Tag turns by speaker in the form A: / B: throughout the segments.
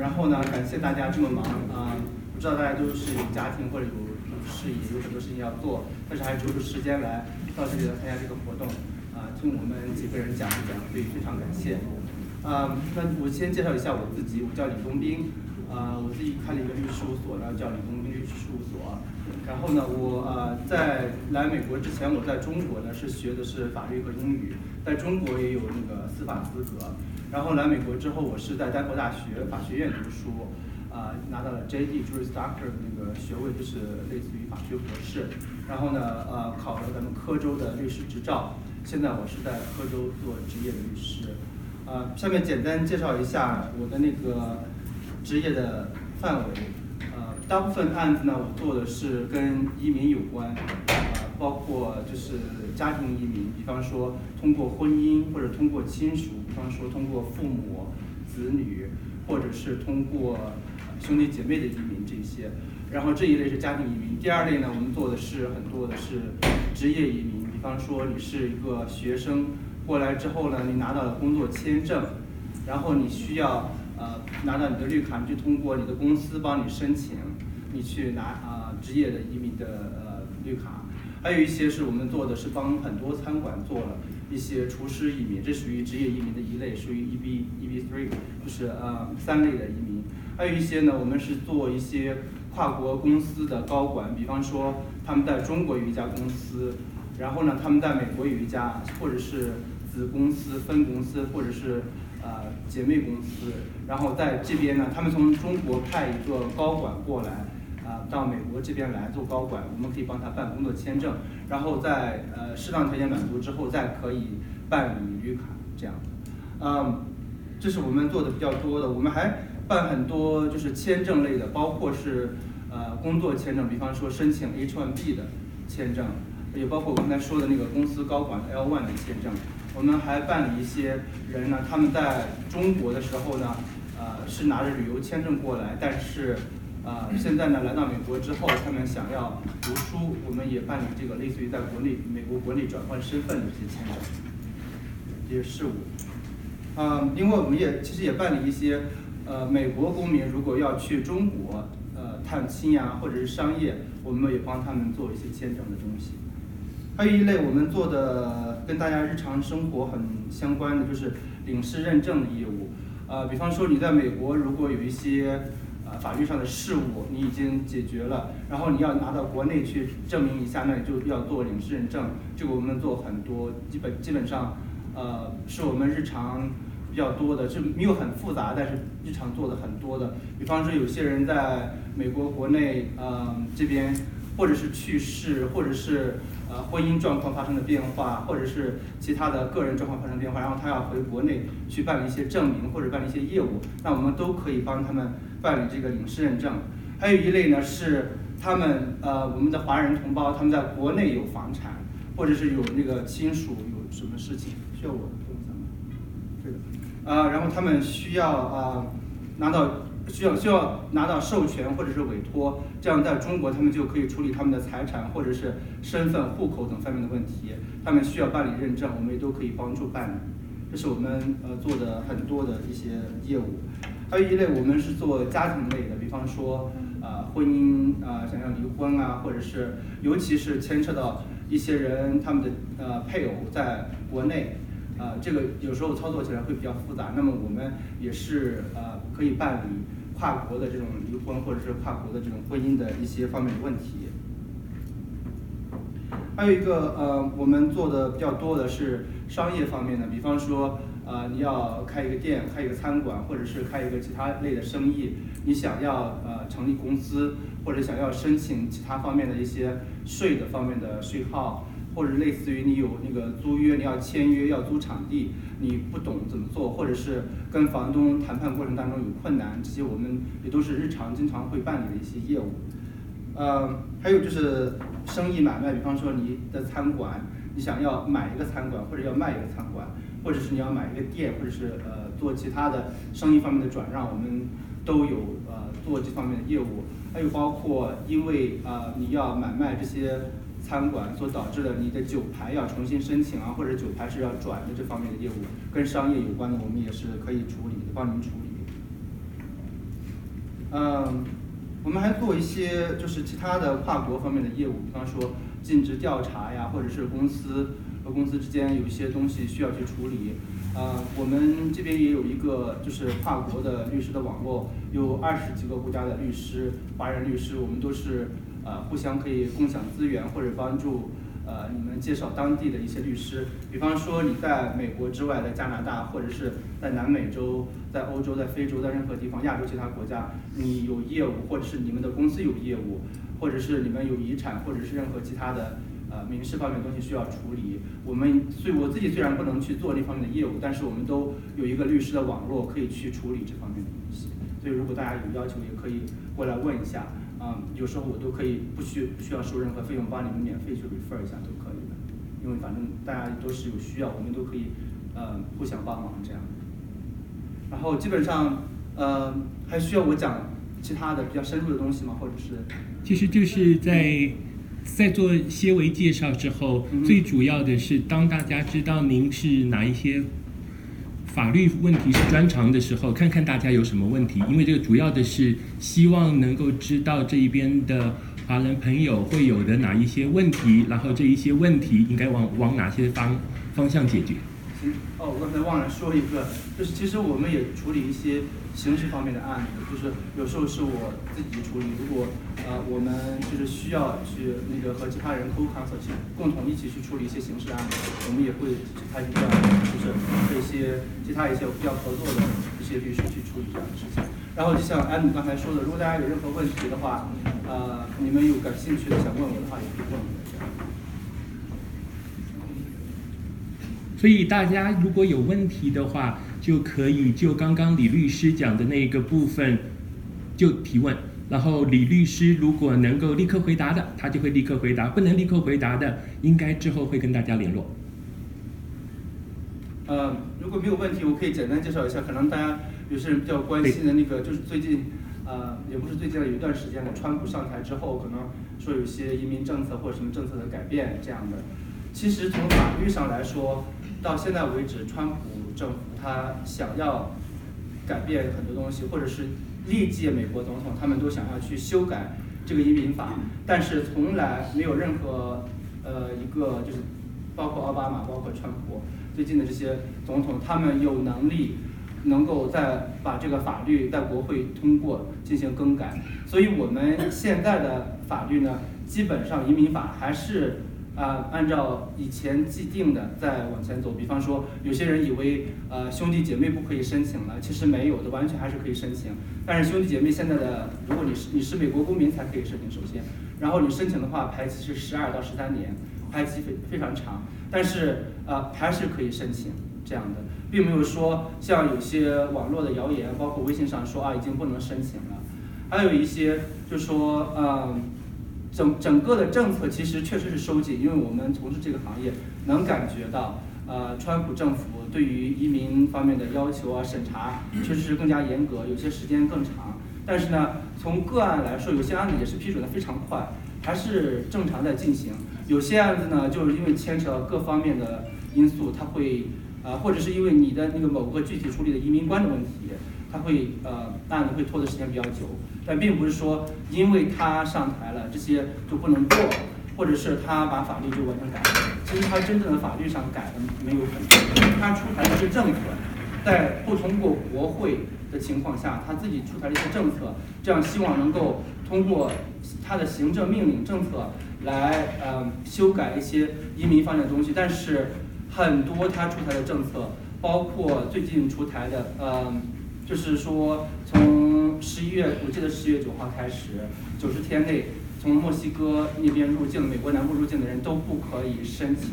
A: 然后呢，感谢大家这么忙啊，不知道大家都是有家庭或者有事业，有很多事情要做，但是还抽出时间来到这里来参加这个活动，啊，听我们几个人讲一讲，所以非常感谢。啊，那我先介绍一下我自己，我叫李东斌，啊，我自己开了一个律师事务所，然后叫李东斌律师事务所。然后呢，我呃在来美国之前，我在中国呢是学的是法律和英语，在中国也有那个司法资格。然后来美国之后，我是在丹佛大学法学院读书，啊拿到了 J.D. Juris Doctor 那个学位，就是类似于法学博士。然后呢，呃考了咱们科州的律师执照，现在我是在科州做职业律师。呃，下面简单介绍一下我的那个职业的范围。呃大部分案子呢，我做的是跟移民有关，啊，包括就是家庭移民，比方说通过婚姻或者通过亲属，比方说通过父母、子女，或者是通过兄弟姐妹的移民这些。然后这一类是家庭移民。第二类呢，我们做的是很多的是职业移民，比方说你是一个学生过来之后呢，你拿到了工作签证，然后你需要呃拿到你的绿卡，你就通过你的公司帮你申请。你去拿啊职业的移民的呃绿卡，还有一些是我们做的是帮很多餐馆做了一些厨师移民，这属于职业移民的一类，属于 EB EB three，就是呃三类的移民。还有一些呢，我们是做一些跨国公司的高管，比方说他们在中国有一家公司，然后呢他们在美国有一家，或者是子公司、分公司，或者是呃姐妹公司，然后在这边呢，他们从中国派一个高管过来。啊，到美国这边来做高管，我们可以帮他办工作签证，然后在呃适当条件满足之后，再可以办理绿卡这样。嗯，这是我们做的比较多的，我们还办很多就是签证类的，包括是呃工作签证，比方说申请 H1B 的签证，也包括我刚才说的那个公司高管 L1 的签证。我们还办理一些人呢，他们在中国的时候呢，呃是拿着旅游签证过来，但是。啊，现在呢，来到美国之后，他们想要读书，我们也办理这个类似于在国内美国国内转换身份的这些签证，这些事务。啊，另外我们也其实也办理一些，呃，美国公民如果要去中国，呃，探亲呀，或者是商业，我们也帮他们做一些签证的东西。还有一类我们做的跟大家日常生活很相关的，就是领事认证的业务。啊，比方说你在美国如果有一些。法律上的事务你已经解决了，然后你要拿到国内去证明一下，那你就要做领事认证。这个我们做很多，基本基本上，呃，是我们日常比较多的，就没有很复杂，但是日常做的很多的。比方说，有些人在美国国内，呃，这边或者是去世，或者是呃婚姻状况发生的变化，或者是其他的个人状况发生变化，然后他要回国内去办理一些证明或者办理一些业务，那我们都可以帮他们。办理这个领事认证，还有一类呢是他们呃我们的华人同胞他们在国内有房产，或者是有那个亲属有什么事情需要我动一下吗？这个，呃然后他们需要啊拿到需要需要拿到授权或者是委托，这样在中国他们就可以处理他们的财产或者是身份户口等方面的问题，他们需要办理认证，我们也都可以帮助办理，这是我们呃做的很多的一些业务。还有一类，我们是做家庭类的，比方说，呃，婚姻啊，想要离婚啊，或者是，尤其是牵扯到一些人他们的呃配偶在国内，啊，这个有时候操作起来会比较复杂。那么我们也是呃可以办理跨国的这种离婚，或者是跨国的这种婚姻的一些方面的问题。还有一个呃，我们做的比较多的是商业方面的，比方说。呃，你要开一个店，开一个餐馆，或者是开一个其他类的生意，你想要呃成立公司，或者想要申请其他方面的一些税的方面的税号，或者类似于你有那个租约，你要签约要租场地，你不懂怎么做，或者是跟房东谈判过程当中有困难，这些我们也都是日常经常会办理的一些业务。呃，还有就是生意买卖，比方说你的餐馆，你想要买一个餐馆或者要卖一个餐馆。或者是你要买一个店，或者是呃做其他的生意方面的转让，我们都有呃做这方面的业务。还有包括因为呃你要买卖这些餐馆所导致的你的酒牌要重新申请啊，或者酒牌是要转的这方面的业务，跟商业有关的，我们也是可以处理，帮您处理。嗯，我们还做一些就是其他的跨国方面的业务，比方说尽职调查呀，或者是公司和公司之间有一些东西需要去处理。啊，我们这边也有一个就是跨国的律师的网络，有二十几个国家的律师，华人律师，我们都是呃互相可以共享资源或者帮助呃你们介绍当地的一些律师。比方说你在美国之外的加拿大，或者是在南美洲、在欧洲、在非洲、在任何地方、亚洲其他国家，你有业务，或者是你们的公司有业务，或者是你们有遗产，或者是任何其他的。呃，民事方面的东西需要处理。我们虽我自己虽然不能去做那方面的业务，但是我们都有一个律师的网络可以去处理这方面的东西。所以如果大家有要求，也可以过来问一下。啊，有时候我都可以不需不需要收任何费用，帮你们免费去 refer 一下都可以的。因为反正大家都是有需要，我们都可以呃互相帮忙这样。然后基本上呃还需要我讲其他的比较深入的东西吗？或者是？
B: 其实就是在。在做些微介绍之后，最主要的是当大家知道您是哪一些法律问题是专长的时候，看看大家有什么问题。因为这个主要的是希望能够知道这一边的华人朋友会有的哪一些问题，然后这一些问题应该往往哪些方方向解决。
A: 哦，我刚才忘了说一个，就是其实我们也处理一些刑事方面的案子，就是有时候是我自己处理，如果呃我们就是需要去那个和其他人 co-counsel 去共同一起去处理一些刑事案子，我们也会去参与这样，就是这些其他一些比较合作的一些律师去处理这样的事情。然后就像艾姆刚才说的，如果大家有任何问题的话，呃，你们有感兴趣的想问我的话，也可以问我。
B: 所以大家如果有问题的话，就可以就刚刚李律师讲的那个部分就提问，然后李律师如果能够立刻回答的，他就会立刻回答；不能立刻回答的，应该之后会跟大家联络。
A: 呃，如果没有问题，我可以简单介绍一下，可能大家有些人比较关心的那个，就是最近呃，也不是最近了有一段时间了，川普上台之后，可能说有些移民政策或者什么政策的改变这样的。其实从法律上来说，到现在为止，川普政府他想要改变很多东西，或者是历届美国总统他们都想要去修改这个移民法，但是从来没有任何呃一个就是包括奥巴马、包括川普最近的这些总统，他们有能力能够在把这个法律在国会通过进行更改。所以我们现在的法律呢，基本上移民法还是。啊，按照以前既定的再往前走，比方说，有些人以为呃兄弟姐妹不可以申请了，其实没有的，完全还是可以申请。但是兄弟姐妹现在的，如果你是你是美国公民才可以申请，首先，然后你申请的话，排期是十二到十三年，排期非非常长，但是呃还是可以申请这样的，并没有说像有些网络的谣言，包括微信上说啊已经不能申请了，还有一些就说嗯。整整个的政策其实确实是收紧，因为我们从事这个行业能感觉到，呃，川普政府对于移民方面的要求啊、审查确实是更加严格，有些时间更长。但是呢，从个案来说，有些案子也是批准的非常快，还是正常在进行。有些案子呢，就是因为牵扯到各方面的因素，它会，呃，或者是因为你的那个某个具体处理的移民官的问题。他会呃案子会拖的时间比较久，但并不是说因为他上台了这些就不能做，或者是他把法律就完全改了。其实他真正的法律上改的没有很多，他出台的是政策，在不通过国会的情况下，他自己出台了一些政策，这样希望能够通过他的行政命令政策来呃修改一些移民方面的东西。但是很多他出台的政策，包括最近出台的呃。就是说，十一月，我记得十一月九号开始，九十天内从墨西哥那边入境、美国南部入境的人都不可以申请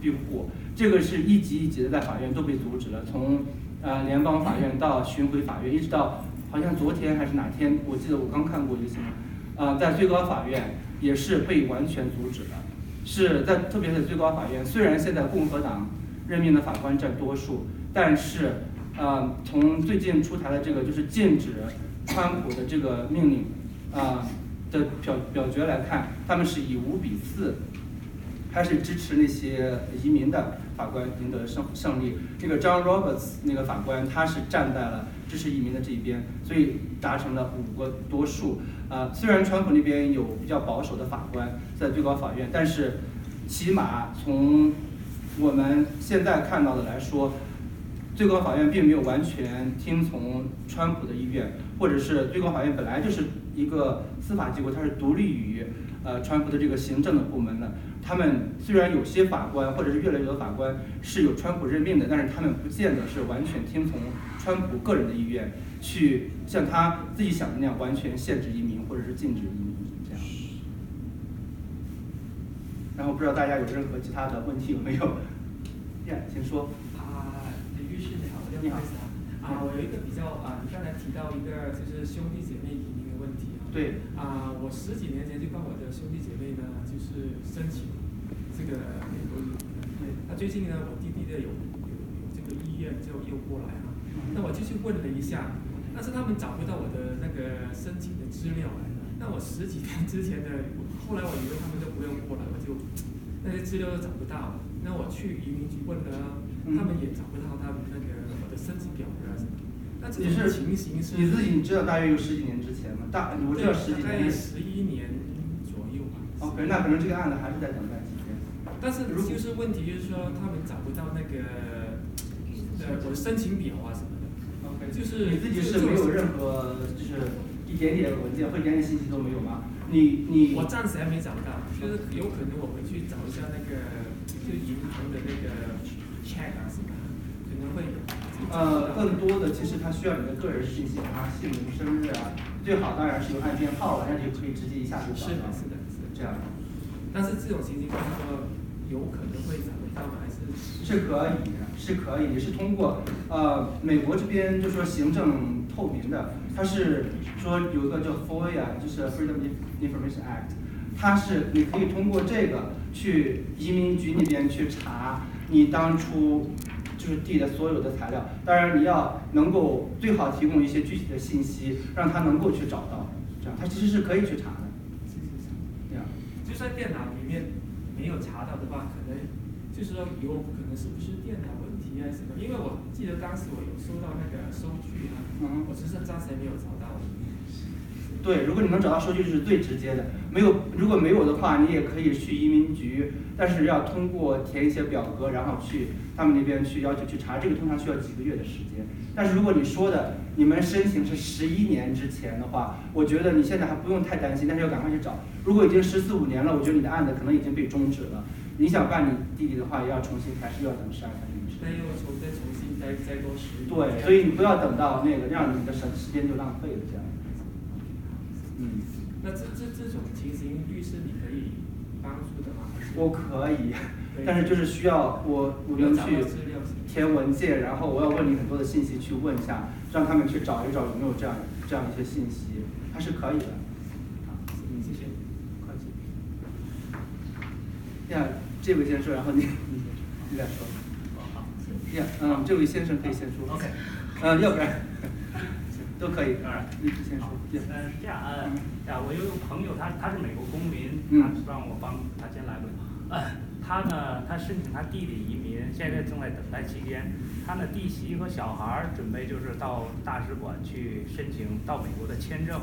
A: 庇护。这个是一级一级的，在法院都被阻止了。从呃联邦法院到巡回法院，一直到好像昨天还是哪天，我记得我刚看过一个新闻，呃，在最高法院也是被完全阻止了。是在特别是最高法院，虽然现在共和党任命的法官占多数，但是。呃，从最近出台的这个就是禁止川普的这个命令啊的表表决来看，他们是以五比四还是支持那些移民的法官赢得胜胜利。这个 John Roberts 那个法官他是站在了支持移民的这一边，所以达成了五个多数。啊，虽然川普那边有比较保守的法官在最高法院，但是起码从我们现在看到的来说，最高法院并没有完全听从川普的意愿，或者是最高法院本来就是一个司法机构，它是独立于呃川普的这个行政的部门的。他们虽然有些法官或者是越来越多法官是有川普任命的，但是他们不见得是完全听从川普个人的意愿，去像他自己想的那样完全限制移民或者是禁止移民这样。然后不知道大家有任何其他的问题有没有？呀，请说。
C: 不好意思啊。啊，我有一个比较啊，你刚才提到一个就是兄弟姐妹移民的问题啊。
A: 对。
C: 啊，我十几年前就帮我的兄弟姐妹呢，就是申请这个美国移民。
A: 对。
C: 那最近呢，我弟弟的有有有这个意愿就又过来了。那我就去问了一下，但是他们找不到我的那个申请的资料来。那我十几天之前的，后来我以为他们都不用过来，我就那些资料都找不到。那我去移民局问了，他们也找不到他们那个我的申请表格什么。那这种情形是？
A: 你自己你知道大约有十几年之前吗？大我知道十几年。
C: 十一年左右吧。
A: 哦，可能那可能这个案子还是在等待期间。
C: 但是就是问题就是说他们找不到那个呃我的申请表啊什么的。
A: OK。
C: 就是
A: 你自己是没有任何就是一点点文件或一点点信息都没有吗？你你。
C: 我暂时还没找到，就是有可能我回去找一下那个。就银行的那个 check 啊什么，可能会。
A: 呃，更多的其实它需要你的个人信息，啊，姓名、生日啊，最好当然是有按键号了，那就可以直接一下就找
C: 到。是的，是的，是
A: 这样。
C: 但是这种情形就是说，有可能会找得到吗？还是？
A: 是可以，是可以，是通过呃美国这边就说行政透明的，它是说有一个叫 FOIA，就是 Freedom Information Act，它是你可以通过这个。去移民局那边去查你当初就是递的所有的材料，当然你要能够最好提供一些具体的信息，让他能够去找到，这样他其实是可以去查的。
C: 这样，就算电脑里面没有查到的话，可能就是说有可能是不是电脑问题啊什么？因为我记得当时我有收到那个收据啊，我只是暂时没有找到。
A: 对，如果你能找到收据是最直接的。没有，如果没有的话，你也可以去移民局，但是要通过填一些表格，然后去他们那边去要求去查，这个通常需要几个月的时间。但是如果你说的你们申请是十一年之前的话，我觉得你现在还不用太担心，但是要赶快去找。如果已经十四五年了，我觉得你的案子可能已经被终止了。你想办你弟弟的话，也要重新开始，要等十二三年。
C: 那又重再重新再再多十。
A: 对，所以你不要等到那个，让你的时时间就浪费了这样。
C: 嗯，那这这这种情形，律师你可以帮助的吗？
A: 我可以，但是就是需要我我们去填文件，然后我要问你很多的信息去问一下，让他们去找一找有没有这样这样一些信息，它是可以的。
C: 好，谢谢，
A: 会计。呀，这位先说，然后你你你再说。
D: 哦好。
A: 呀，嗯，这位先生可以先说。
D: OK。
A: 嗯，要不然。都可以，
D: 啊，
A: 你先说。
D: 嗯，是这样，呃，呀，我有个朋友，他他是美国公民，他让我帮他先来问。呃，他呢，他申请他弟弟移民，现在正在等待期间。他的弟媳和小孩儿准备就是到大使馆去申请到美国的签证。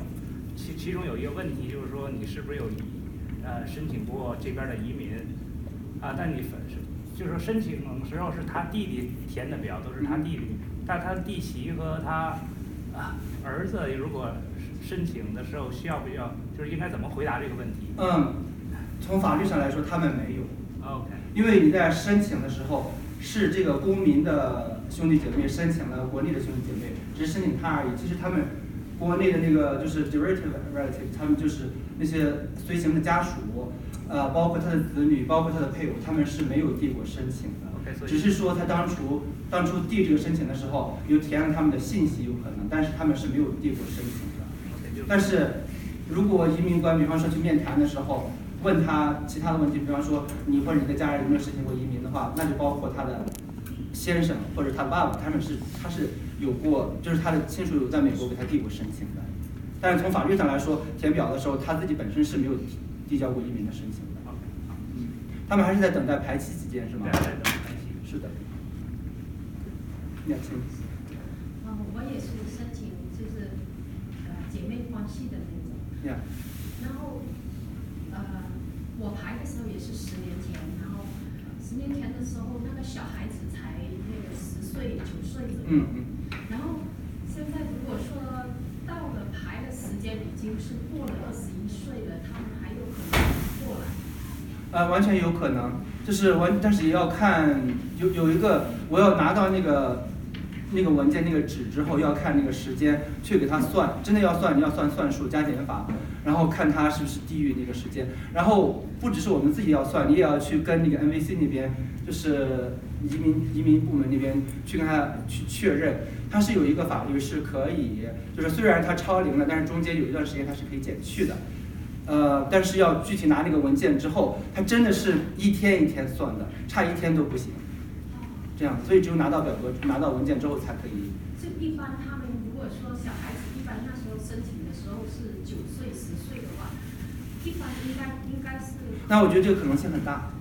D: 其其中有一个问题就是说，你是不是有移呃申请过这边的移民？啊，但你是就是说申请时候是他弟弟填的表，都是他弟弟，但他弟媳和他。儿子如果申请的时候需要不要，就是应该怎么回答这个问题？
A: 嗯，从法律上来说，他们没有。
D: OK。
A: 因为你在申请的时候，是这个公民的兄弟姐妹申请了国内的兄弟姐妹，只是申请他而已。其实他们国内的那个就是 derivative relative，他们就是那些随行的家属，呃，包括他的子女，包括他的配偶，他们是没有递过申请的。只是说他当初当初递这个申请的时候，有填了他们的信息，有可能，但是他们是没有递过申请的。但是，如果移民官比方说去面谈的时候，问他其他的问题，比方说你或者你的家人有没有申请过移民的话，那就包括他的先生或者他爸爸，他们是他是有过，就是他的亲属有在美国给他递过申请的。但是从法律上来说，填表的时候他自己本身是没有递交过移民的申请的。嗯他们还是在等待排期期间是吗？是的。两千。
E: 嗯，我也是申请，就是呃姐妹关系的那种。
A: 呀。
E: 然后呃，我排的时候也是十年前，然后十年前的时候，那个小孩子才那个十岁九岁左右。
A: 嗯嗯。
E: 然后现在如果说到了排的时间已经是过了二十一岁了，他们还有可能过来。
A: 呃，完全有可能，就是完，但是也要看有有一个，我要拿到那个那个文件那个纸之后，要看那个时间去给他算，真的要算，你要算算数加减法，然后看他是不是低于那个时间，然后不只是我们自己要算，你也要去跟那个 NVC 那边，就是移民移民部门那边去跟他去确认，他是有一个法律是可以，就是虽然他超龄了，但是中间有一段时间他是可以减去的。呃，但是要具体拿那个文件之后，它真的是一天一天算的，差一天都不行。这样，所以只有拿到表格、拿到文件之后才可以。
E: 就一般他们如果说小孩子一般那时候申请的时候是九岁、十岁的话，一般应该应该是。
A: 那我觉得这个可能性很大，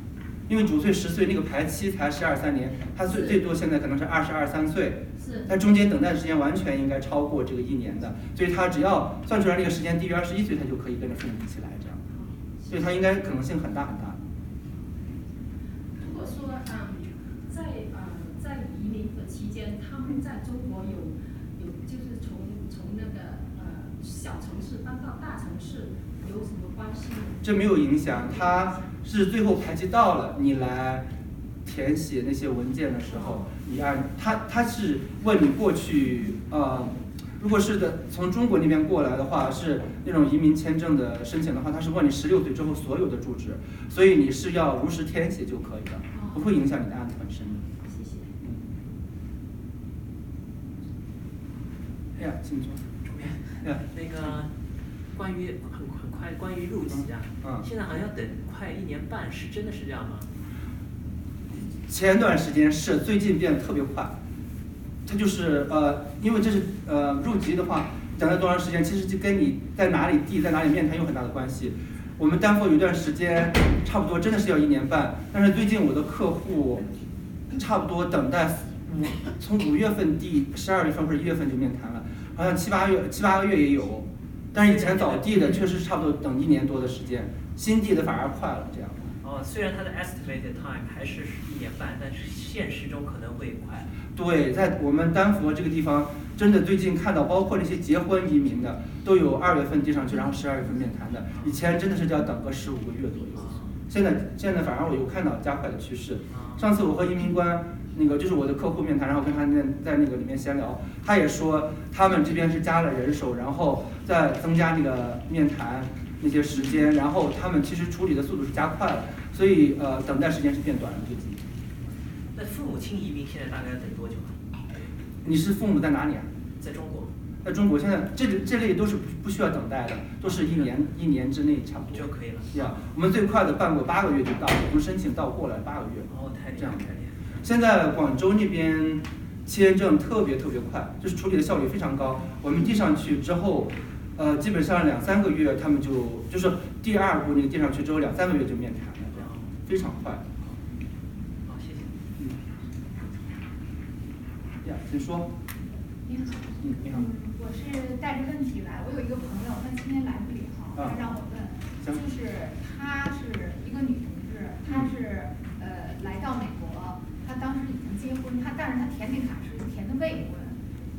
A: 因为九岁、十岁那个排期才十二三年，他最最多现在可能是二十二三岁。
E: 是。
A: 他中间等待的时间完全应该超过这个一年的，所以他只要算出来这个时间低于二十一岁，他就可以跟着父母一起来这样。所以他应该可能性很大很大。
E: 如果说嗯，在呃在移民的期间，他们在中国有有就是从从那个呃小城市搬到大城市有什么关系吗？
A: 这没有影响，他是最后排期到了，你来填写那些文件的时候，你按他他是问你过去呃。如果是的，从中国那边过来的话，是那种移民签证的申请的话，他是问你十六岁之后所有的住址，所以你是要如实填写就可以了，不会影响你的案子本身。
E: 谢谢。
A: 嗯。哎呀，请坐。
F: 主编。呀。那个，关于很很快关于入籍啊，
A: 嗯。
F: 现在好像等快一年半，是真的是这样吗？
A: 前段时间是，最近变得特别快。它就是呃，因为这是呃入籍的话，等待多长时间，其实就跟你在哪里地在哪里面谈有很大的关系。我们丹佛有一段时间，差不多真的是要一年半，但是最近我的客户，差不多等待五从五月份递十二月份或者一月份就面谈了，好像七八月七八个月也有，但是以前早递的确实差不多等一年多的时间，新递的反而快了这样。
F: 哦，虽然它的 estimated time 还是一年半，但是现实中可能会快。
A: 对，在我们丹佛这个地方，真的最近看到，包括那些结婚移民的，都有二月份递上去，然后十二月份面谈的。以前真的是要等个十五个月左右，现在现在反而我有看到加快的趋势。上次我和移民官那个就是我的客户面谈，然后跟他那在那个里面闲聊，他也说他们这边是加了人手，然后再增加那个面谈那些时间，然后他们其实处理的速度是加快了，所以呃等待时间是变短了最近。
F: 那父母亲移民现在大概要等多久啊？
A: 你是父母在哪里啊？
F: 在中国。
A: 在中国现在这这类都是不不需要等待的，都是一年一年之内差不多
F: 就可以了。
A: 呀，我们最快的办过八个月就到，我们申请到过来八个月。
F: 哦，太
A: 这样
F: 太厉害。
A: 现在广州那边签证特别特别快，就是处理的效率非常高。我们递上去之后，呃，基本上两三个月他们就就是第二步那个递上去之后两三个月就面谈非常快。请说。
G: 你好。
A: 嗯，你好。
G: 我是带着问题来，我有一个朋友，他今天来不了，他让我问，就是她是一个女同志，她是呃来到美国，她当时已经结婚，她但是她填那卡是填的未婚，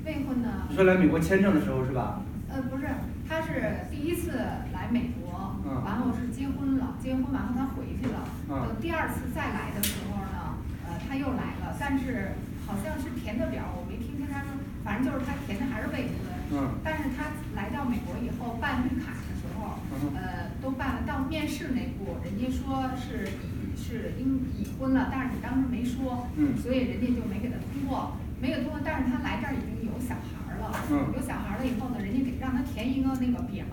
G: 未婚呢？
A: 你说来美国签证的时候是吧？
G: 呃，不是，她是第一次来美国，完后是结婚了，结婚完后她回去了，等第二次再来的时候呢，呃，他又来了，但是。好像是填的表，我没听清他说，反正就是他填的还是未婚。
A: 嗯。
G: 但是他来到美国以后办绿卡的时候，呃，都办了。到面试那步，人家说是已是应已婚了，但是你当时没说，
A: 嗯。
G: 所以人家就没给他通过，没有通过。但是他来这儿已经有小孩了，
A: 嗯。
G: 有小孩了以后呢，人家给让他填一个那个表，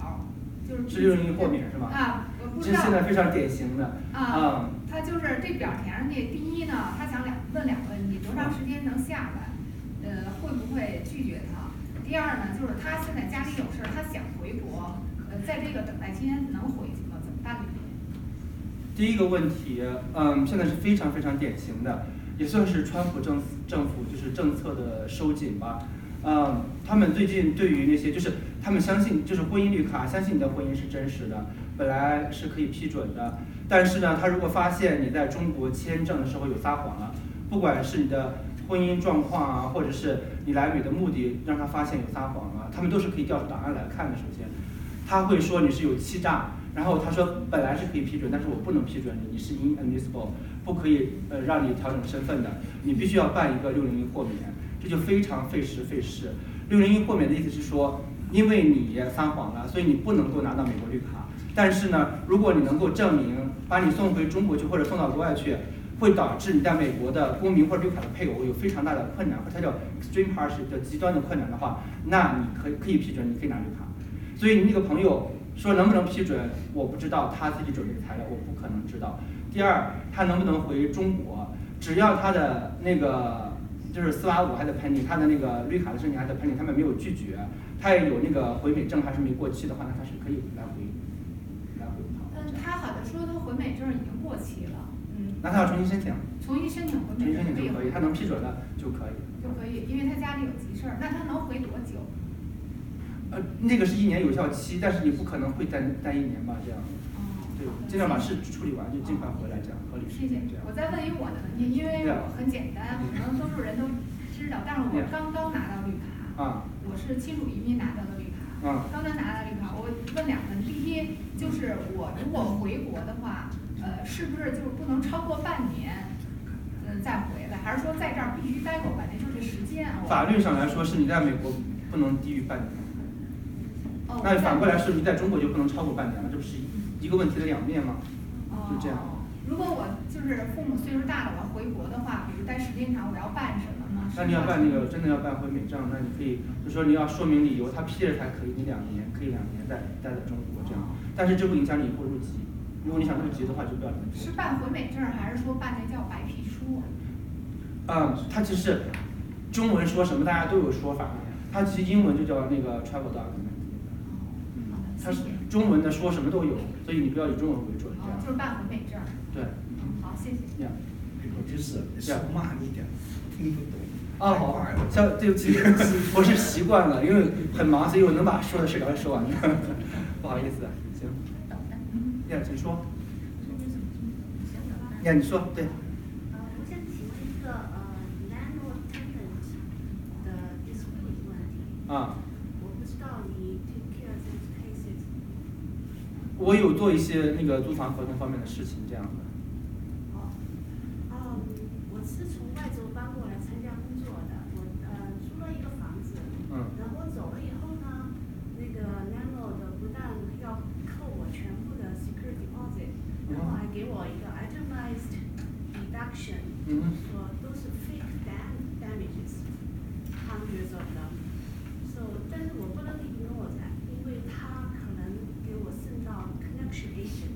G: 就是。
A: 是用一个豁免是吧？
G: 啊，
A: 这现在非常典型的。
G: 啊。他就是这表填上去，第一呢，他想两问两个问题：多长时间能下来？呃，会不会拒绝他？第二呢，就是他现在家里有事儿，他想回国，呃，在这个等待期间能回去吗？怎么办呢？
A: 第一个问题，嗯，现在是非常非常典型的，也算是川普政政府就是政策的收紧吧。嗯，他们最近对于那些就是他们相信就是婚姻绿卡，相信你的婚姻是真实的，本来是可以批准的。但是呢，他如果发现你在中国签证的时候有撒谎了，不管是你的婚姻状况啊，或者是你来美的目的，让他发现有撒谎了，他们都是可以调出档案来看的。首先，他会说你是有欺诈，然后他说本来是可以批准，但是我不能批准你，你是 inadmissible，不可以呃让你调整身份的，你必须要办一个六零一豁免，这就非常费时费事。六零一豁免的意思是说，因为你撒谎了，所以你不能够拿到美国绿卡。但是呢，如果你能够证明把你送回中国去或者送到国外去，会导致你在美国的公民或者绿卡的配偶有非常大的困难，或者它叫 extreme hardship 的极端的困难的话，那你可以可以批准，你可以拿绿卡。所以你那个朋友说能不能批准，我不知道，他自己准备的材料，我不可能知道。第二，他能不能回中国，只要他的那个就是四八五还在 pending，他的那个绿卡的申请还在 pending，他们没有拒绝，他也有那个回美证还是没过期的话，那他是可以来回。
G: 美证已经过期了，嗯。
A: 那他要重新申请？
G: 重新申请回美证
A: 可以，他能批准了就可以。
G: 就可以，因为他家里有急事儿。那他能回多久？
A: 呃，那个是一年有效期，但是你不可能会待待一年吧？这样。
G: 哦。
A: 对，尽量把事处理完就尽快回来，这样合理。
G: 谢谢。我再问一我的问题，因为我很简单，可能多数人都知道，但是我刚刚拿到绿卡。啊。我是亲属移民拿到的绿卡。啊。刚刚拿到绿卡，我问两个问题。第一，就是我如果回国的话。呃，是不是就是不能超过半年，嗯，再回来？还是说在这儿必须待够半年？就是时间。
A: 法律上来说，是你在美国不能低于半年。
G: 哦。
A: 那反过来是你在中国就不能超过半年了，这不是一个问题的两面吗？
G: 哦。
A: 就这样。
G: 如果我就是父母岁数大了，我要回国的话，比如待时间长，我要办什么吗？
A: 那你要办那个真的要办回美证，那你可以就说你要说明理由，他批了才可以，你两年可以两年在待在中国这样，但是这不影响你以后入籍。如果你想入籍的话，就不要
G: 是办回美证还是说办那叫白皮书？
A: 嗯，它其实中文说什么大家都有说法，它其实英文就叫那个 travel document。
G: 哦，
A: 它是中文的说什么都有，所以你不要以中文为准。
G: 哦，就是办回美证。
A: 对。
G: 好，谢谢。
A: 呀，
H: 我就是说慢一点，听不懂。
A: 啊好，像对不起，我是习惯了，因为很忙，所以我能把说的事赶快说完的。不好意思，行。呀，请说。呀，你说对。
I: 啊。我不知道你 take care of these cases。
A: 我有做一些那个租房合同方面的事情，这样的。
I: 哦。嗯，我是从外 说都是 fake damages，hundreds of them。So，但是我不能 ignore that，因为他可能给我送到 connection agent。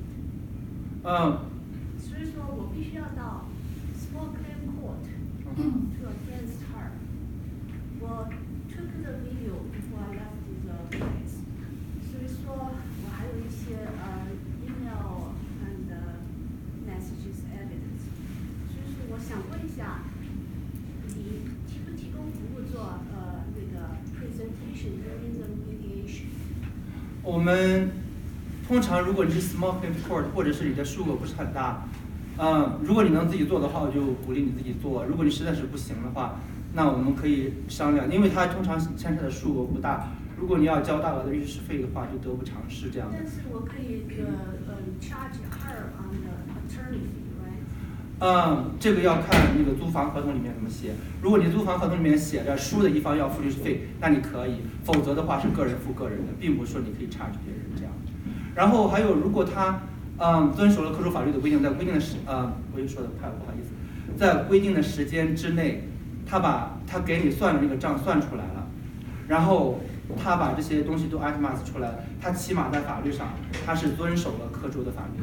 A: 嗯。
I: 我
A: 们通常如果你是 small import 或者是你的数额不是很大，嗯，如果你能自己做的话，我就鼓励你自己做。如果你实在是不行的话，那我们可以商量，因为它通常牵扯的数额不大。如果你要交大额的律师费的话，就得不偿失这样。
I: 但是我可以呃呃 charge her on the。
A: 嗯，这个要看那个租房合同里面怎么写。如果你租房合同里面写着输的一方要付律师费，那你可以；否则的话是个人付个人的，并不是说你可以差别人这样。然后还有，如果他嗯遵守了特殊法律的规定，在规定的时嗯，我又说的快，不好意思，在规定的时间之内，他把他给你算的那个账算出来了，然后他把这些东西都 itemize 出来，他起码在法律上他是遵守了课州的法律。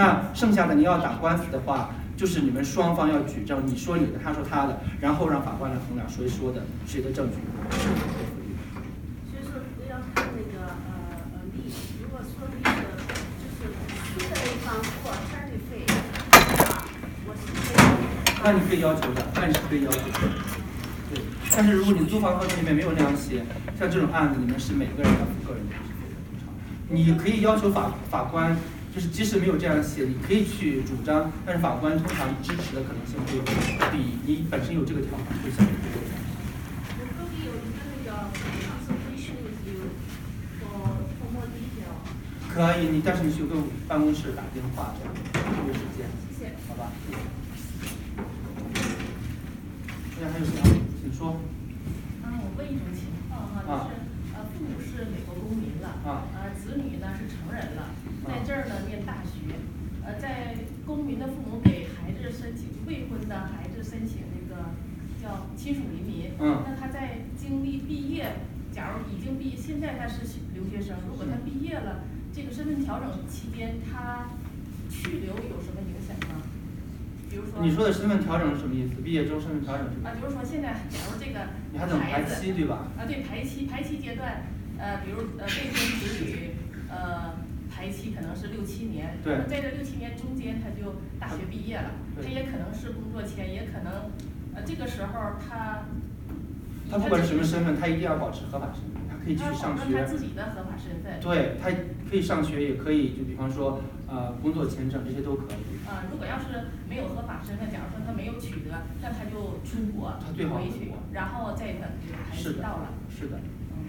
A: 那剩下的你要打官司的话，就是你们双方要举证，你说你的，他说他的，然后让法官来衡量谁说的谁的证据。
I: 所以说我要扣那个呃呃利息。如果说那个就是租的一方付管理费的，我是可以。
A: 那你可以要求的，那你是可以要求的。对，但是如果你租房合同里面没有那样写，像这种案子，你们是每个人的个人赔偿。你可以要求法法官。就是即使没有这样写，你可以去主张，但是法官通常支持的可能性会比你本身有这个条款会小得多
I: 可以
A: 你但是你去跟办公室打电话这样，约时间，
I: 谢谢。
A: 好吧？大家还有谁啊？请说。
J: 啊，我问一种情况哈，就是呃，父母是美国公民了，呃，子女呢是成人了，呃，在公民的父母给孩子申请未婚的孩子申请那个叫亲属移民，
A: 嗯，
J: 那他在经历毕业，假如已经毕业，现在他是留学生，如果他毕业了，这个身份调整期间他去留有什么影响吗？比如说，
A: 你说的身份调整是什么意思？毕业之后身份调整是？
J: 啊，比如说现在，假如这个
A: 你还等排期对吧？
J: 啊，对排期排期阶段，呃，比如呃未婚子女，七年，
A: 对，
J: 在这六七年中间他就大学毕业了，他也可能是工作签，也可能呃这个时候他，
A: 他不管是什么身份，他一定要保持合法身份，他可以继续上学。
J: 他自己的合法身份。
A: 对他可以上学，也可以就比方说呃工作签证这些都可以。
J: 呃，如果要是没有合法身份，假如说他没有取得，那他就出国回去，然后再等这个孩子到了。
A: 是的，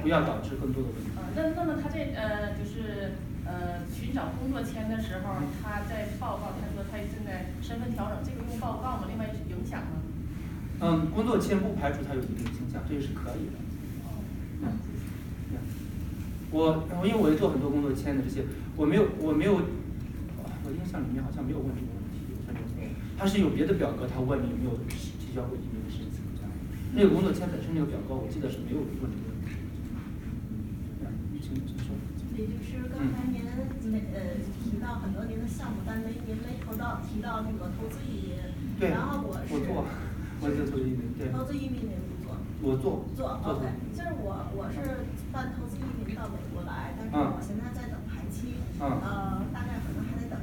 A: 不要导致更多的问题。
J: 呃，那那么他在呃就是呃寻找工作签的时候，他在报告他说他正在身份调整，这个用报告吗？另外影响吗？
A: 嗯，工作签不排除他有一定影响，这个是可以的。嗯，我因为我也做很多工作签的这些，我没有我没有。我印象里面好像没有问这个问题。他是有别的表格，他问你有没有提交过移民的申请这样。那个工作签本身那个表格，我记得是没有问这个问题。
I: 李律师，刚才您没呃提到很多您的项目，但没您没投到提到那个投资移民。
A: 对。
I: 然后我是。
A: 我做，我做投资移民，对。
I: 投资移民您不做？
A: 我做。
I: 做，OK。就是我我是办投资移民到美国来，但是我现在在等排期，呃，大概可能还得等。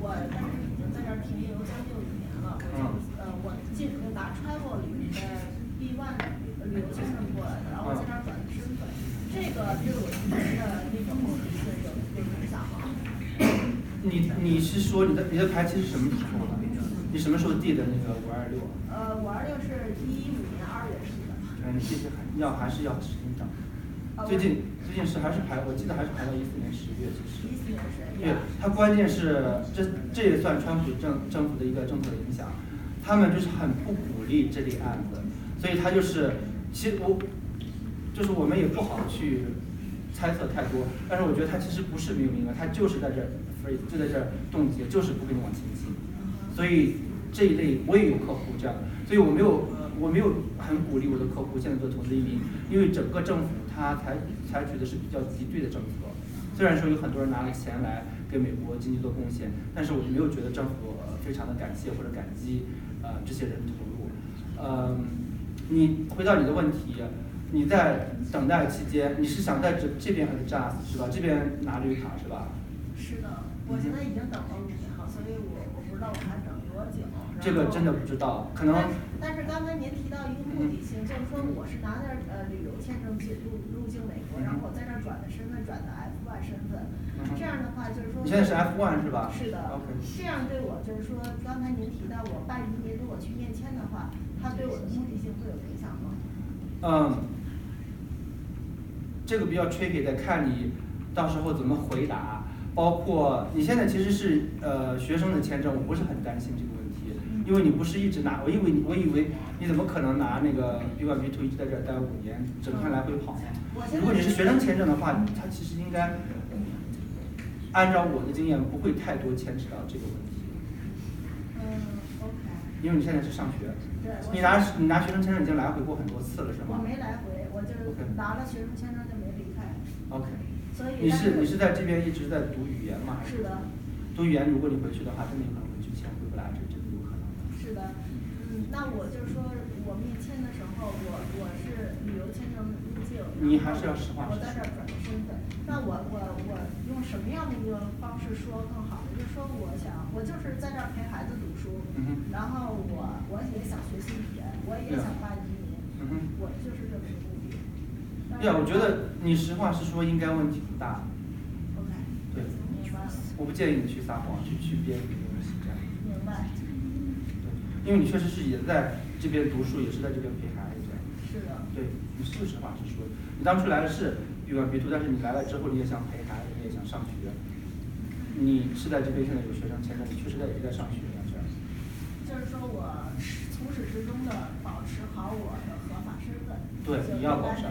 I: 我但是已经在这儿停留将近五年了，我就呃我进拿 travel 里面的 B one 旅游签证过来的，然后在这儿转的身份，这个对我移民的那个目的性有有影响吗？
A: 你你是说你的你的排期是什么时候的？你什么时候递的那个五二六？
I: 呃，五二六是一五年二月递的。
A: 嗯，你这些还要还是要时间长。最近最近是还是排，我记得还是排到一四年十月，其实。
I: 一四年十
A: 月。对，它关键是这这也算川普政政府的一个政策的影响，他们就是很不鼓励这类案子，所以他就是其实我就是我们也不好去猜测太多，但是我觉得他其实不是没有名额，他就是在这就在这儿冻结，就是不给你往前进，所以这一类我也有客户这样，所以我没有呃我没有很鼓励我的客户现在做投资移民，因为整个政府它采采取的是比较敌对的政策。虽然说有很多人拿了钱来给美国经济做贡献，但是我就没有觉得政府非常的感谢或者感激呃这些人投入。呃，你回到你的问题，你在等待期间，你是想在这这边 adjust 是吧？这边拿绿卡是吧？
I: 是的，我现在已经等了五年了，所以我我不知道我还等多久。
A: 这个真的不知道，可能。
I: 但是刚才您提到一个目的性，就是说我是拿着呃旅游签证进入入境美国，然后我在这儿转的身份转的 F one 身份，这样的话就是说。
A: 你现在是 F one 是吧？
I: 是的。
A: OK。
I: 这样对我就是说，刚才您提到我办移民如果去面签的话，它对我的目的性会有影响吗？
A: 嗯，这个比较 tricky 的，看你到时候怎么回答。包括你现在其实是呃学生的签证，我不是很担心这个问题，因为你不是一直拿，我以为我以为你怎么可能拿那个 B one B two 一直在这儿待五年，整天来回跑？如果你是学生签证的话，它其实应该按照我的经验不会太多牵扯到这个问题。
I: 嗯，OK。
A: 因为你现在是上学，你拿你拿学生签证已经来回过很多次了，是吗？
I: 我没来回，我就拿了学生签证就没离开。
A: OK。
I: 你
A: 是你是在这边一直在读语言吗？还
I: 是的。
A: 读语言，如果你回去的话，真的有可能会拒签，回不来，这真的有可能。
I: 是的，嗯，那我就是说我面签的时候，我我是旅游签证入境，
A: 你还是要实话
I: 我在这儿转个身份。那我我我用什么样的一个方式说更好？就是说，我想我就是在这儿陪孩子读书，然后我我也想学习语言，我也想办移民，我就是这么。
A: 对啊，我觉得你实话实说应该问题不大。
I: OK。
A: 对。我不建议你去撒谎，去去编一个东西这样。
I: 明白。
A: 对因为你确实是也在这边读书，也是在这边陪孩子。
I: 是的。
A: 对，你是实话实说。你当初来的是闭关闭图，但是你来了之后，你也想陪孩子，你也想上学。你是在这边现在有学生签证，你确实在也在上学这样。
I: 就是说我从始至终的保持好我的合法身份。
A: 对，你要保持。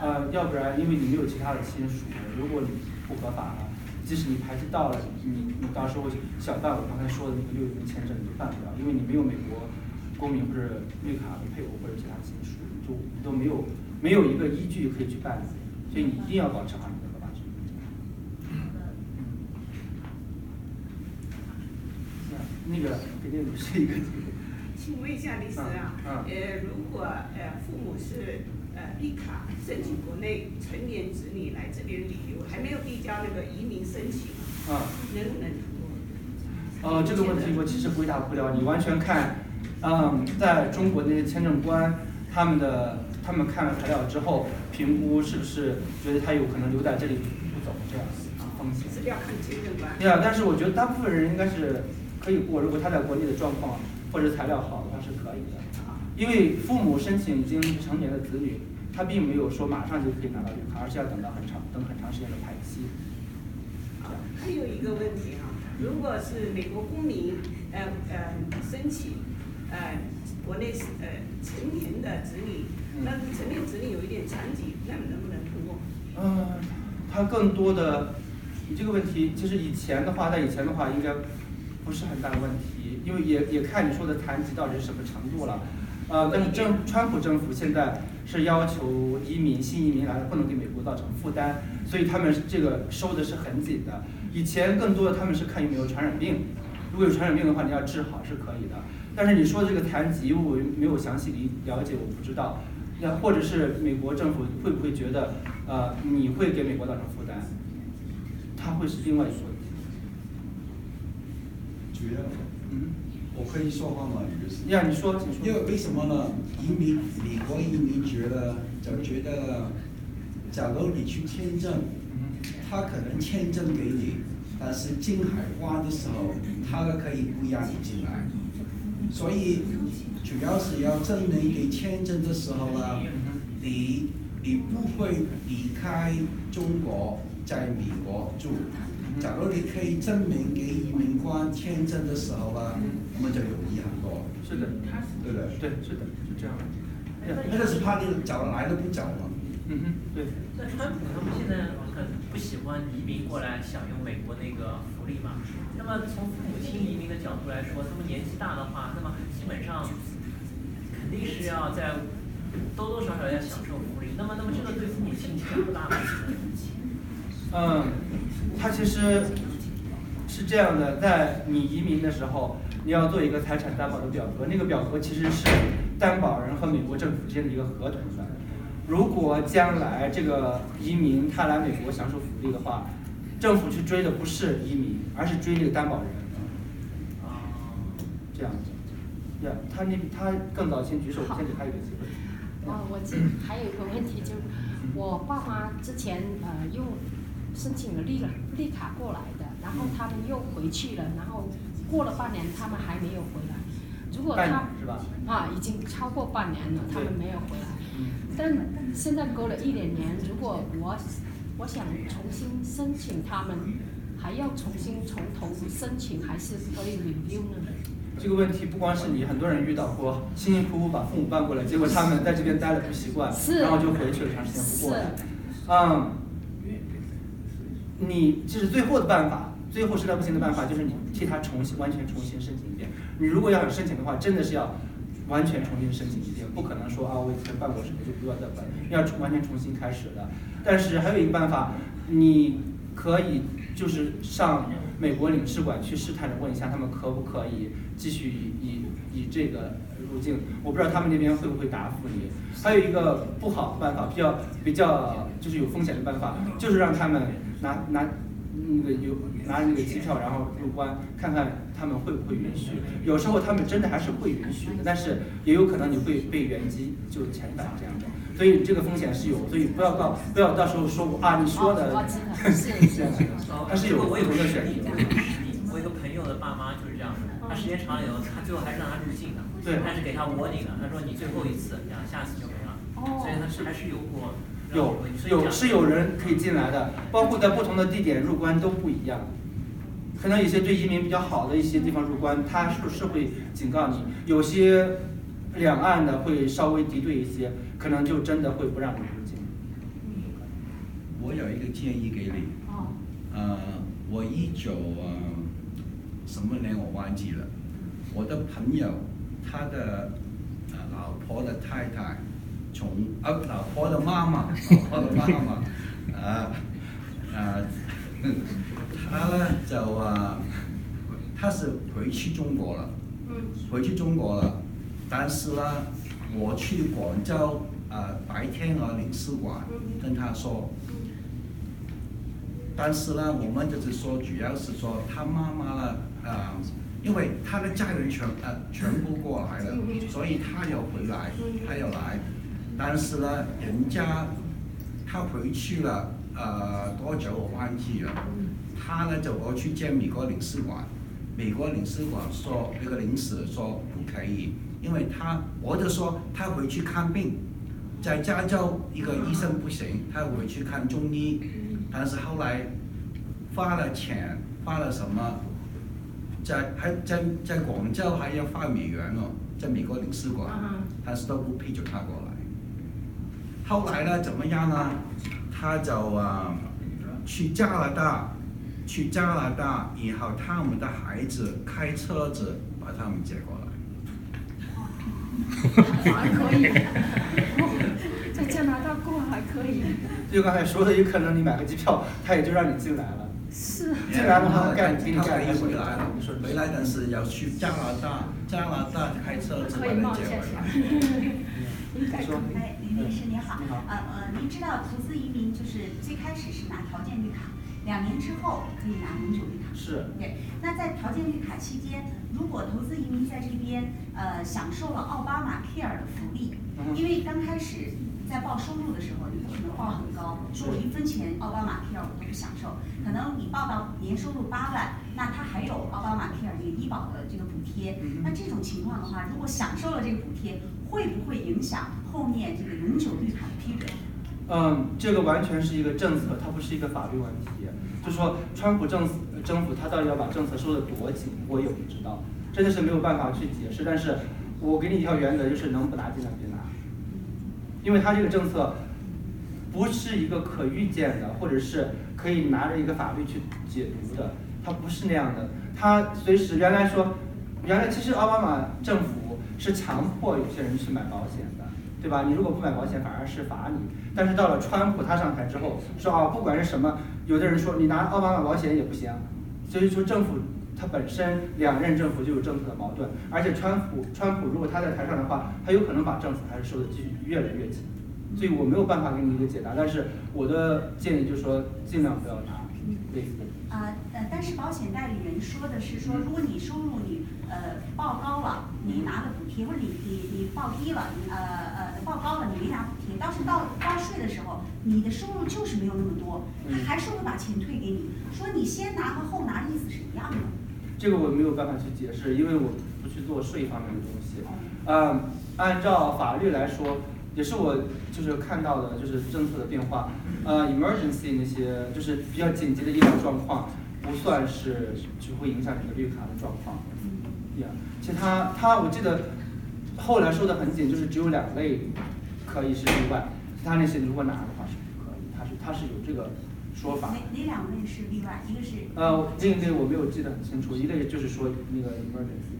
A: 呃，要不然因为你没有其他的亲属，如果你不合法了。即使你排期到了，你你到时候想办我刚才说的那个六月份签证你就办不了，因为你没有美国公民或者绿卡的配偶或者其他亲属，就都没有没有一个依据可以去办理，所以你一定要保持好你的合法身份。那个给那女士一个。
K: 请问一下律师啊，呃，如果呃父母是。呃，绿卡申请国内成年子女来这边旅游，还没有递交那个移民申请，啊，能不能通
A: 过？呃，这个问题我其实回答不了，你完全看，嗯，在中国那些签证官他们的他们看了材料之后，评估是不是觉得他有可能留在这里不走这样风险。
K: 是要看签证官。
A: 对啊，但是我觉得大部分人应该是可以过，如果他在国内的状况或者材料好的话是可以的。因为父母申请已经成年的子女，他并没有说马上就可以拿到绿卡，而是要等到很长、等很长时间的排期。
K: 还有一个问题哈，如果是美国公民，呃呃申请，呃国内是呃成年的子女，那成年子女有一点残疾，那能不能通过？
A: 嗯，他更多的，你这个问题，其实以前的话，在以前的话应该不是很大的问题，因为也也看你说的残疾到底是什么程度了。呃，但是政川普政府现在是要求移民新移民来了不能给美国造成负担，所以他们这个收的是很紧的。以前更多的他们是看有没有传染病，如果有传染病的话，你要治好是可以的。但是你说的这个残疾，我没有详细理了解，我不知道。那或者是美国政府会不会觉得，呃，你会给美国造成负担？他会是另外一个问题。
L: 主要，嗯。我可以说话吗？
A: 呀，你说，
L: 因为为什么呢？移民，美国移民觉得就觉得，假如你去签证，他可能签证给你，但是进海关的时候，他可以不让你进来。所以主要是要证明给签证的时候呢，你你不会离开中国，在美国住。假如你可以证明给移民官签证的时候呢，我们就容易很多。
A: 是的，
L: 对不对？
A: 对，是的，是这样的。
L: 那个是怕你找来了不走嘛。
A: 嗯哼，对。
F: 那川普他们现在很不喜欢移民过来享用美国那个福利嘛？那么从父母亲移民的角度来说，他们年纪大的话，那么基本上肯定是要在多多少少要享受福利。那么，那么这个对父母亲影响不大吗？
A: 嗯，他其实是这样的，在你移民的时候，你要做一个财产担保的表格，那个表格其实是担保人和美国政府之间的一个合同的。如果将来这个移民他来美国享受福利的话，政府去追的不是移民，而是追这个担保人。啊，这样子。呀，他那他更早先举手，先给他一个机会。
E: 哦，我这还有一个问题，就是我爸妈之前呃用。申请了绿了绿卡过来的，然后他们又回去了，然后过了半年他们还没有回来。如果他啊已经超过半年了，他们没有回来。但现在过了一两年，如果我我想重新申请，他们还要重新从头申请，还是可以 review 呢？
A: 这个问题不光是你，很多人遇到过，辛辛苦苦把父母办过来，结果他们在这边待了不习惯，然后就回去了，长时间不过来。嗯。你这是最后的办法，最后实在不行的办法就是你替他重新完全重新申请一遍。你如果要想申请的话，真的是要完全重新申请一遍，不可能说啊我以前办过什么就不要再办，要重完全重新开始的。但是还有一个办法，你可以就是上美国领事馆去试探着问一下他们可不可以继续以以以这个入境，我不知道他们那边会不会答复你。还有一个不好的办法，比较比较就是有风险的办法，就是让他们拿拿那个有拿着那个机票，然后入关，看看他们会不会允许。有时候他们真的还是会允许的，但是也有可能你会被原机就遣返这样的。所以这个风险是有，所以不要到不要到时候说我啊你说的，是这样的，它是有不同的选择。
F: 我有个朋友的爸妈就是这样的，他时间长了以后，他最后还是让他入境的，
A: 对，
F: 但是给他 warning 的，他说你最后一次，这样下次就没了。哦，所以他是还是有过。
A: 有有是有人可以进来的，包括在不同的地点入关都不一样。可能有些对移民比较好的一些地方入关，他是是会警告你；有些两岸的会稍微敌对一些，可能就真的会不让你入境。
L: 我有一个建议给你。哦。呃，我一九呃什么年我忘记了，我的朋友他的呃老婆的太太。从啊，老婆的妈妈，老婆的妈妈，啊啊，他呢就啊，他是回去中国了，回去中国了，但是呢，我去广州啊白天鹅领事馆跟他说，但是呢，我们就是说，主要是说他妈妈呢啊，因为他的家人全啊全部过来了，所以他要回来，他要来。但是呢，人家他回去了，呃，多久我忘记了。他呢就我去见美国领事馆，美国领事馆说那个领事说不可以，因为他我就说他回去看病，在加州一个医生不行，他回去看中医，但是后来花了钱，花了什么，在还在在广州还要花美元哦，在美国领事馆，但是都不批准他过来。后来呢？怎么样呢？他就啊去加拿大，去加拿大然后，他们的孩子开车子把他们接过来。
E: 还可以，在加拿大过还可以。
A: 就刚才说的，有可能你买个机票，他也就让你进来了。
E: 是。
A: 进来了他干
L: 他干一回来了，回来但是要去加拿大，加拿大开车子把他接回来。
M: 哎，林律师您好，呃呃，您知道投资移民就是最开始是拿条件绿卡，两年之后可以拿永久绿卡。
A: 是。
M: 对，那在条件绿卡期间，如果投资移民在这边呃享受了奥巴马 Care 的福利，因为刚开始在报收入的时候，你不可能报很高，说我一分钱奥巴马 Care 我都不享受，可能你报到年收入八万，那他还有奥巴马 Care 这个医保的这个补贴，那这种情况的话，如果享受了这个补贴。会不会影响后面这个永久绿卡的批准？
A: 嗯，这个完全是一个政策，它不是一个法律问题。就说川普政政府他到底要把政策收得多紧，我也不知道，真的是没有办法去解释。但是我给你一条原则，就是能不拿尽量别拿，因为他这个政策不是一个可预见的，或者是可以拿着一个法律去解读的，它不是那样的。他随时原来说，原来其实奥巴马政府。是强迫有些人去买保险的，对吧？你如果不买保险，反而是罚你。但是到了川普他上台之后，说啊，不管是什么，有的人说你拿奥巴马保险也不行。所以说政府他本身两任政府就有政策的矛盾，而且川普川普如果他在台上的话，他有可能把政策还是收的继续越来越紧。所以我没有办法给你一个解答，但是我的建议就是说尽量不要拿对。
M: 啊呃，但是保险代理人说的是说，如果你收入你呃报高了，你拿了补贴，或者你你你报低了，呃呃报高了你没拿补贴，到时到报税的时候，你的收入就是没有那么多，他还是会把钱退给你，说你先拿和后拿意思是一样的。
A: 这个我没有办法去解释，因为我不去做税方面的东西。嗯，按照法律来说，也是我就是看到的，就是政策的变化。呃，emergency 那些就是比较紧急的医疗状况，不算是就会影响你的绿卡的状况。呀，其他他我记得后来说的很紧，就是只有两类可以是例外，其他那些如果拿的话是不可以，他是他是有这个说法。
M: 哪哪两类是例外？一个是
A: 呃，另一类我没有记得很清楚，一类就是说那个 emergency。